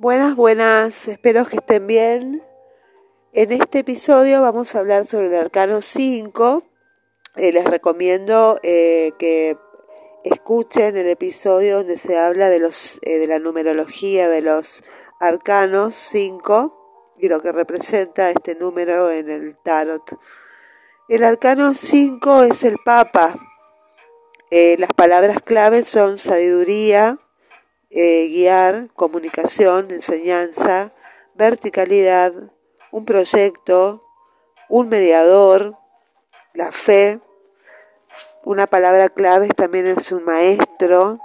Buenas, buenas, espero que estén bien. En este episodio vamos a hablar sobre el arcano 5. Eh, les recomiendo eh, que escuchen el episodio donde se habla de, los, eh, de la numerología de los arcanos 5 y lo que representa este número en el tarot. El arcano 5 es el Papa. las palabras claves son sabiduría, eh, guiar, comunicación, enseñanza, verticalidad, un proyecto, un mediador, la fe. Una palabra clave también es un maestro,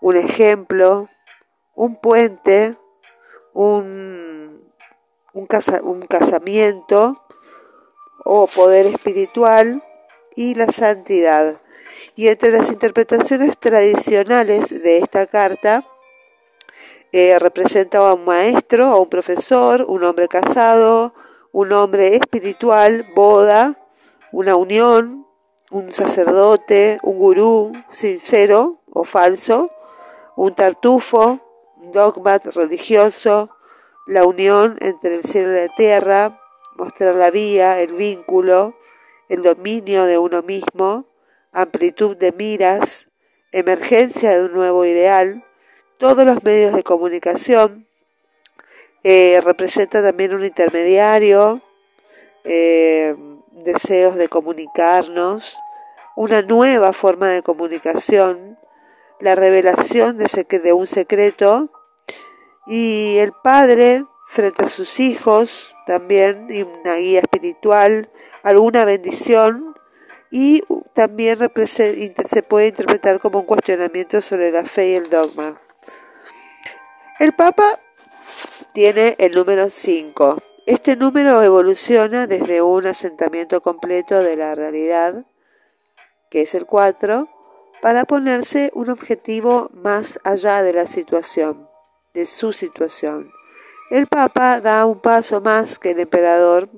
un ejemplo, un puente, un, un, un casamiento o poder espiritual y la santidad. Y entre las interpretaciones tradicionales de esta carta, eh, representa a un maestro, a un profesor, un hombre casado, un hombre espiritual, boda, una unión, un sacerdote, un gurú sincero o falso, un tartufo, un dogma religioso, la unión entre el cielo y la tierra, mostrar la vía, el vínculo, el dominio de uno mismo, amplitud de miras, emergencia de un nuevo ideal, todos los medios de comunicación, eh, representa también un intermediario, eh, deseos de comunicarnos, una nueva forma de comunicación, la revelación de, de un secreto y el padre frente a sus hijos también y una guía espiritual, alguna bendición y también se puede interpretar como un cuestionamiento sobre la fe y el dogma. El Papa tiene el número 5. Este número evoluciona desde un asentamiento completo de la realidad, que es el 4, para ponerse un objetivo más allá de la situación, de su situación. El Papa da un paso más que el emperador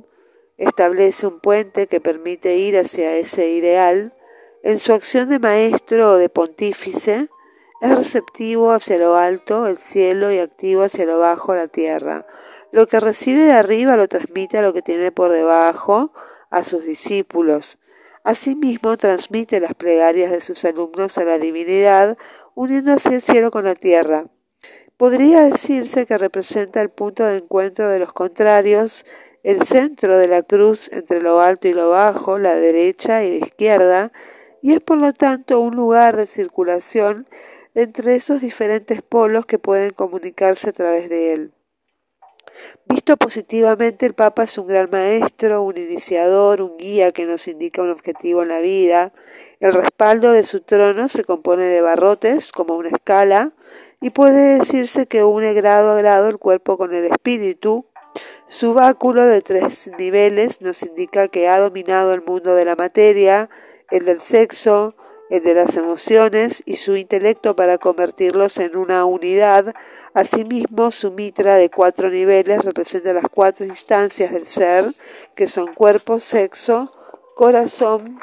establece un puente que permite ir hacia ese ideal, en su acción de maestro o de pontífice, es receptivo hacia lo alto, el cielo, y activo hacia lo bajo, la tierra. Lo que recibe de arriba lo transmite a lo que tiene por debajo, a sus discípulos. Asimismo, transmite las plegarias de sus alumnos a la divinidad, uniendo el cielo con la tierra. Podría decirse que representa el punto de encuentro de los contrarios el centro de la cruz entre lo alto y lo bajo, la derecha y la izquierda, y es por lo tanto un lugar de circulación entre esos diferentes polos que pueden comunicarse a través de él. Visto positivamente, el Papa es un gran maestro, un iniciador, un guía que nos indica un objetivo en la vida. El respaldo de su trono se compone de barrotes, como una escala, y puede decirse que une grado a grado el cuerpo con el espíritu, su báculo de tres niveles nos indica que ha dominado el mundo de la materia, el del sexo, el de las emociones y su intelecto para convertirlos en una unidad. Asimismo, su mitra de cuatro niveles representa las cuatro instancias del ser, que son cuerpo, sexo, corazón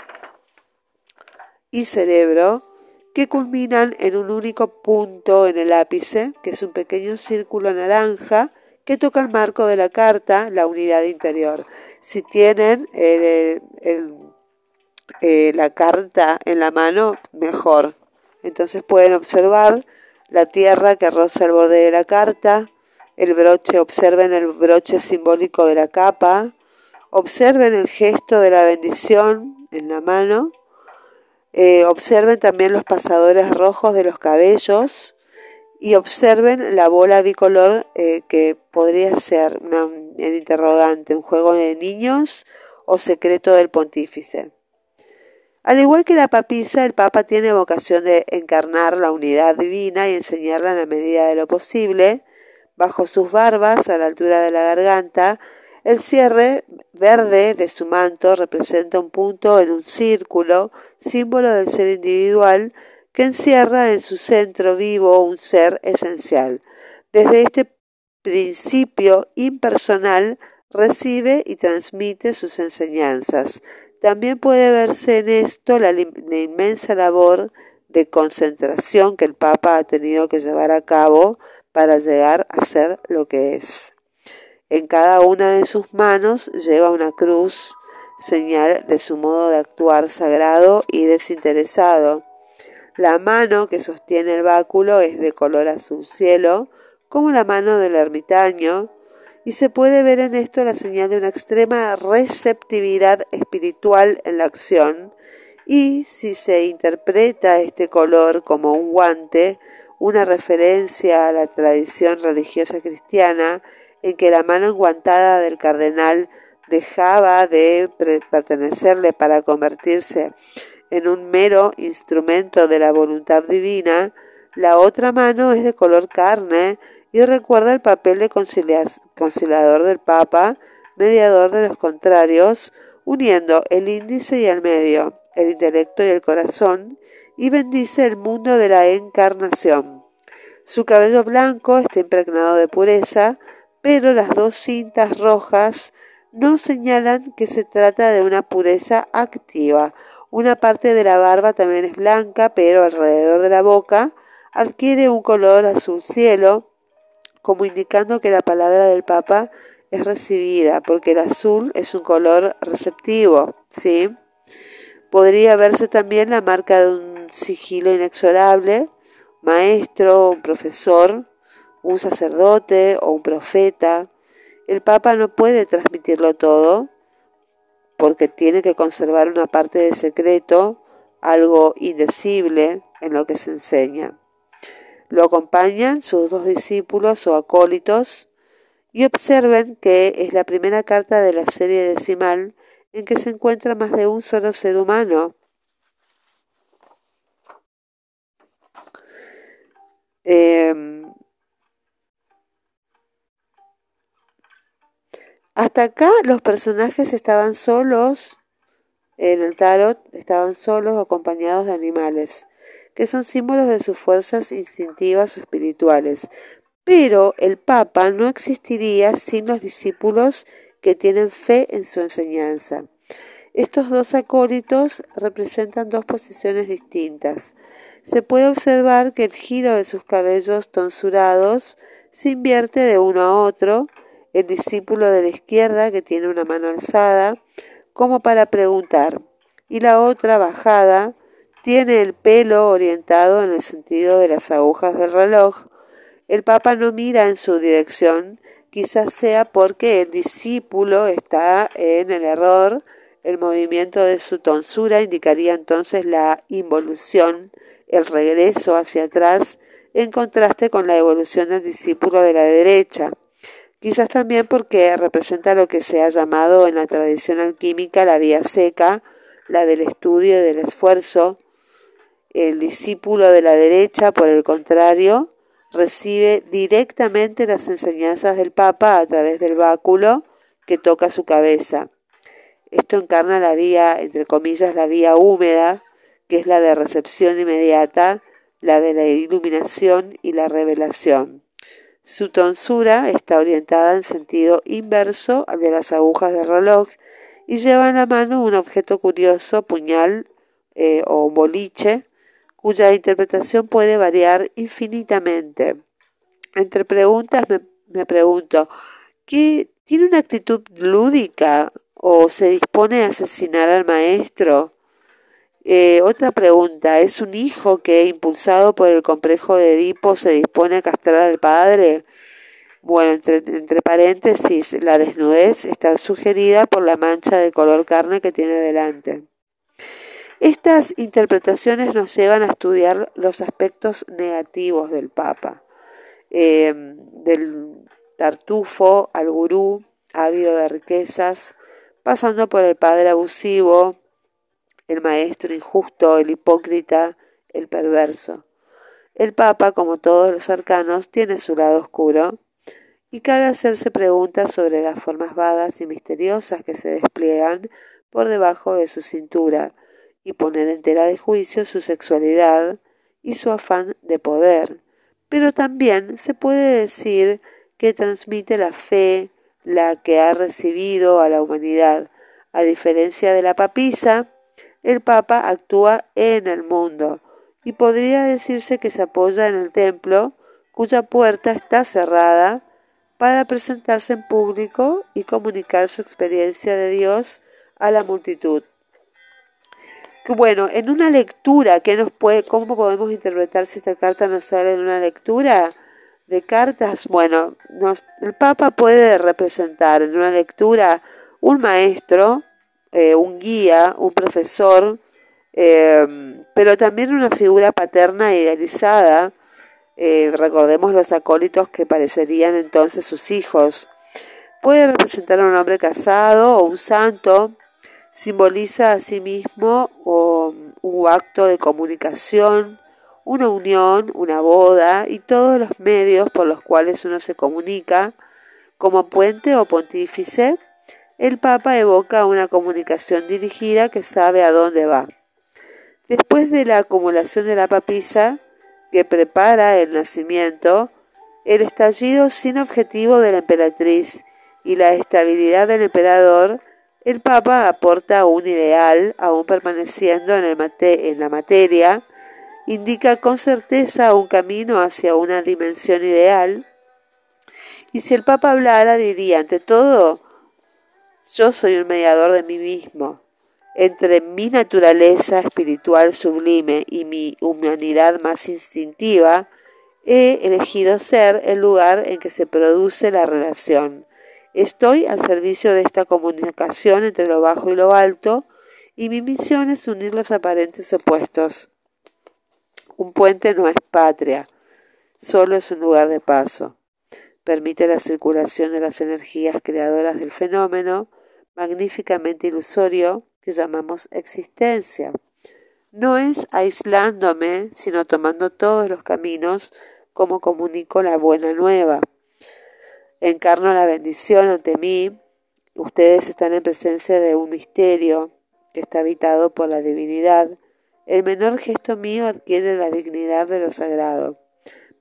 y cerebro, que culminan en un único punto en el ápice, que es un pequeño círculo naranja, que toca el marco de la carta, la unidad interior. Si tienen eh, la carta en la mano, mejor. Entonces pueden observar la tierra que roza el borde de la carta, el broche, observen el broche simbólico de la capa, observen el gesto de la bendición en la mano, eh, observen también los pasadores rojos de los cabellos, y observen la bola bicolor eh, que podría ser el interrogante, un juego de niños o secreto del pontífice. Al igual que la papisa, el Papa tiene vocación de encarnar la unidad divina y enseñarla en la medida de lo posible. Bajo sus barbas, a la altura de la garganta, el cierre verde de su manto representa un punto en un círculo, símbolo del ser individual, que encierra en su centro vivo un ser esencial. Desde este principio impersonal recibe y transmite sus enseñanzas. También puede verse en esto la, inmensa labor de concentración que el Papa ha tenido que llevar a cabo para llegar a ser lo que es. En cada una de sus manos lleva una cruz, señal de su modo de actuar sagrado y desinteresado. La mano que sostiene el báculo es de color azul cielo, como la mano del ermitaño, y se puede ver en esto la señal de una extrema receptividad espiritual en la acción, y si se interpreta este color como un guante, una referencia a la tradición religiosa cristiana, en que la mano enguantada del cardenal dejaba de pertenecerle para convertirse en un mero instrumento de la voluntad divina, la otra mano es de color carne y recuerda el papel de conciliador del Papa, mediador de los contrarios, uniendo el índice y el medio, el intelecto y el corazón, y bendice el mundo de la encarnación. Su cabello blanco está impregnado de pureza, pero las dos cintas rojas no señalan que se trata de una pureza activa. Una parte de la barba también es blanca, pero alrededor de la boca adquiere un color azul cielo, como indicando que la palabra del Papa es recibida, porque el azul es un color receptivo, ¿sí? Podría verse también la marca de un sigilo inexorable, maestro, un profesor, un sacerdote o un profeta, el Papa no puede transmitirlo todo porque tiene que conservar una parte de secreto, algo indecible en lo que se enseña. Lo acompañan sus dos discípulos o acólitos y observen que es la primera carta de la serie decimal en que se encuentra más de un solo ser humano. Eh, Hasta acá los personajes estaban solos en el tarot, estaban solos acompañados de animales, que son símbolos de sus fuerzas instintivas o espirituales. Pero el Papa no existiría sin los discípulos que tienen fe en su enseñanza. Estos dos acólitos representan dos posiciones distintas. Se puede observar que el giro de sus cabellos tonsurados se invierte de uno a otro, el discípulo de la izquierda que tiene una mano alzada como para preguntar y la otra bajada tiene el pelo orientado en el sentido de las agujas del reloj. El Papa no mira en su dirección, quizás sea porque el discípulo está en el error. El movimiento de su tonsura indicaría entonces la involución, el regreso hacia atrás, en contraste con la evolución del discípulo de la derecha quizás también porque representa lo que se ha llamado en la tradición alquímica la vía seca, la del estudio y del esfuerzo. El discípulo de la derecha, por el contrario, recibe directamente las enseñanzas del Papa a través del báculo que toca su cabeza. Esto encarna la vía, entre comillas, la vía húmeda, que es la de recepción inmediata, la de la iluminación y la revelación. Su tonsura está orientada en sentido inverso al de las agujas del reloj y lleva en la mano un objeto curioso, puñal eh, o boliche, cuya interpretación puede variar infinitamente. Entre preguntas me, me pregunto, ¿qué tiene una actitud lúdica o se dispone a asesinar al maestro? Eh, otra pregunta, ¿es un hijo que, impulsado por el complejo de Edipo, se dispone a castrar al padre? Bueno, entre, paréntesis, la desnudez está sugerida por la mancha de color carne que tiene delante. Estas interpretaciones nos llevan a estudiar los aspectos negativos del Papa, eh, del tartufo al gurú, ávido de riquezas, pasando por el padre abusivo, el maestro injusto, el hipócrita, el perverso. El Papa, como todos los arcanos, tiene su lado oscuro y cabe hacerse preguntas sobre las formas vagas y misteriosas que se despliegan por debajo de su cintura y poner en tela de juicio su sexualidad y su afán de poder. Pero también se puede decir que transmite la fe, la que ha recibido a la humanidad, a diferencia de la papisa, el Papa actúa en el mundo y podría decirse que se apoya en el templo cuya puerta está cerrada para presentarse en público y comunicar su experiencia de Dios a la multitud. Bueno, en una lectura, ¿qué nos puede, ¿cómo podemos interpretar si esta carta nos sale en una lectura de cartas? Bueno, el Papa puede representar en una lectura un maestro, eh, un guía, un profesor, eh, pero también una figura paterna idealizada. Eh, recordemos los acólitos que parecerían entonces sus hijos. Puede representar a un hombre casado o un santo, simboliza a sí mismo un acto de comunicación, una unión, una boda y todos los medios por los cuales uno se comunica, como puente o pontífice, el Papa evoca una comunicación dirigida que sabe a dónde va. Después de la acumulación de la papisa, que prepara el nacimiento, el estallido sin objetivo de la emperatriz y la estabilidad del emperador el Papa aporta un ideal, aún permaneciendo en, el en la materia, indica con certeza un camino hacia una dimensión ideal. Y si el Papa hablara, diría, ante todo, yo soy un mediador de mí mismo. Entre mi naturaleza espiritual sublime y mi humanidad más instintiva, he elegido ser el lugar en que se produce la relación Estoy al servicio de esta comunicación entre lo bajo y lo alto y mi misión es unir los aparentes opuestos. Un puente no es patria, solo es un lugar de paso. Permite la circulación de las energías creadoras del fenómeno magníficamente ilusorio que llamamos existencia. No es aislándome, sino tomando todos los caminos como comunico la buena nueva encarno la bendición ante mí. Ustedes están en presencia de un misterio que está habitado por la divinidad. El menor gesto mío adquiere la dignidad de lo sagrado,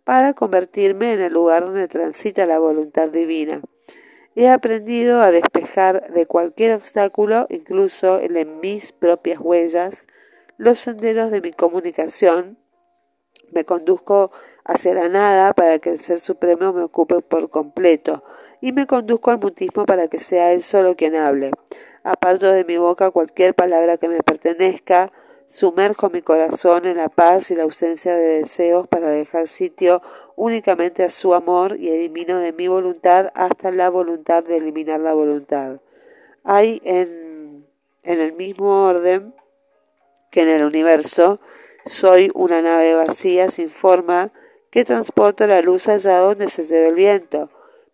para convertirme en el lugar donde transita la voluntad divina. He aprendido a despejar de cualquier obstáculo, incluso en mis propias huellas, los senderos de mi comunicación. Me conduzco hacia la nada para que el Ser Supremo me ocupe por completo, y me conduzco al mutismo para que sea Él solo quien hable. Aparto de mi boca cualquier palabra que me pertenezca, sumerjo mi corazón en la paz y la ausencia de deseos para dejar sitio únicamente a su amor y elimino de mi voluntad hasta la voluntad de eliminar la voluntad. Hay en, en el mismo orden que en el universo, soy una nave vacía sin forma, que transporta la luz allá donde se lleva el viento.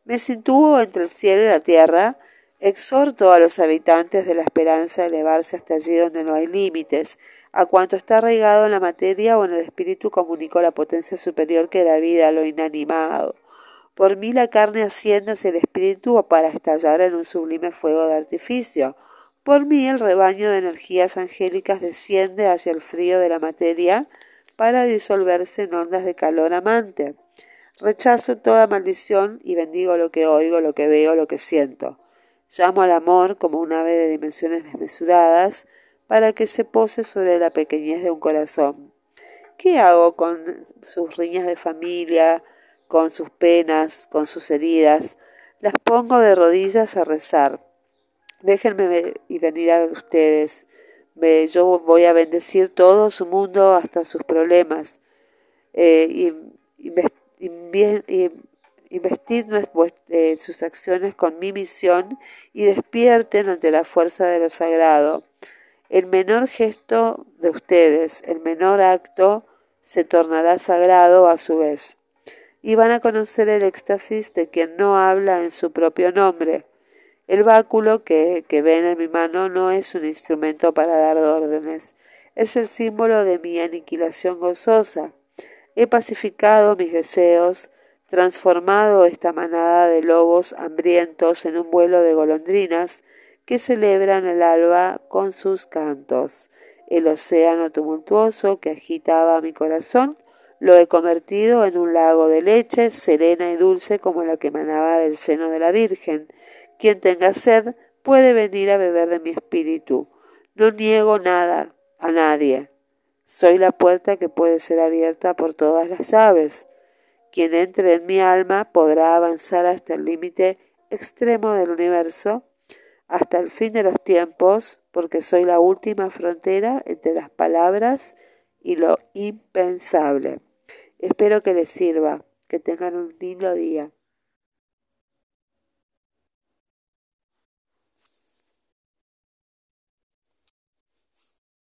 Me sitúo entre el cielo y la tierra, exhorto a los habitantes de la esperanza a elevarse hasta allí donde no hay límites. A cuanto está arraigado en la materia o en el espíritu comunico la potencia superior que da vida a lo inanimado. Por mí la carne asciende hacia el espíritu para estallar en un sublime fuego de artificio. Por mí el rebaño de energías angélicas desciende hacia el frío de la materia para disolverse en ondas de calor amante. Rechazo toda maldición y bendigo lo que oigo, lo que veo, lo que siento. Llamo al amor como un ave de dimensiones desmesuradas para que se pose sobre la pequeñez de un corazón. ¿Qué hago con sus riñas de familia, con sus penas, con sus heridas? Las pongo de rodillas a rezar. Déjenme y venir a ustedes yo voy a bendecir todo su mundo hasta sus problemas. Eh, y, investid eh, sus acciones con mi misión y despierten ante la fuerza de lo sagrado. El menor gesto de ustedes, el menor acto, se tornará sagrado a su vez. Y van a conocer el éxtasis de quien no habla en su propio nombre el báculo que, ven en mi mano no es un instrumento para dar órdenes, es el símbolo de mi aniquilación gozosa. He pacificado mis deseos, transformado esta manada de lobos hambrientos en un vuelo de golondrinas que celebran el alba con sus cantos. El océano tumultuoso que agitaba mi corazón lo he convertido en un lago de leche serena y dulce como la que emanaba del seno de la Virgen, quien tenga sed puede venir a beber de mi espíritu. No niego nada a nadie. Soy la puerta que puede ser abierta por todas las llaves. Quien entre en mi alma podrá avanzar hasta el límite extremo del universo, hasta el fin de los tiempos, porque soy la última frontera entre las palabras y lo impensable. Espero que les sirva, que tengan un lindo día.